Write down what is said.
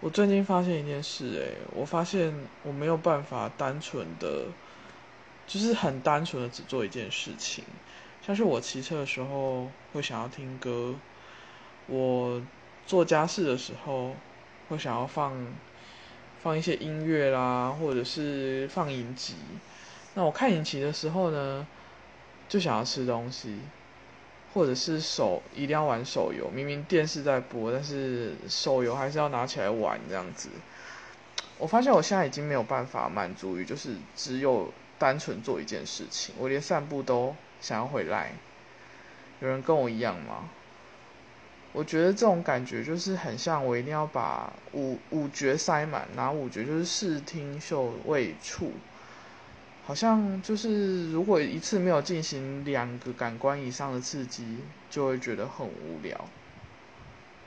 我最近发现一件事，诶，我发现我没有办法单纯的，就是很单纯的只做一件事情。像是我骑车的时候会想要听歌，我做家事的时候会想要放放一些音乐啦，或者是放影集。那我看影集的时候呢，就想要吃东西。或者是手一定要玩手游，明明电视在播，但是手游还是要拿起来玩这样子。我发现我现在已经没有办法满足于就是只有单纯做一件事情，我连散步都想要回来。有人跟我一样吗？我觉得这种感觉就是很像我一定要把五五觉塞满，哪五觉就是视听嗅味触。好像就是如果一次没有进行两个感官以上的刺激，就会觉得很无聊。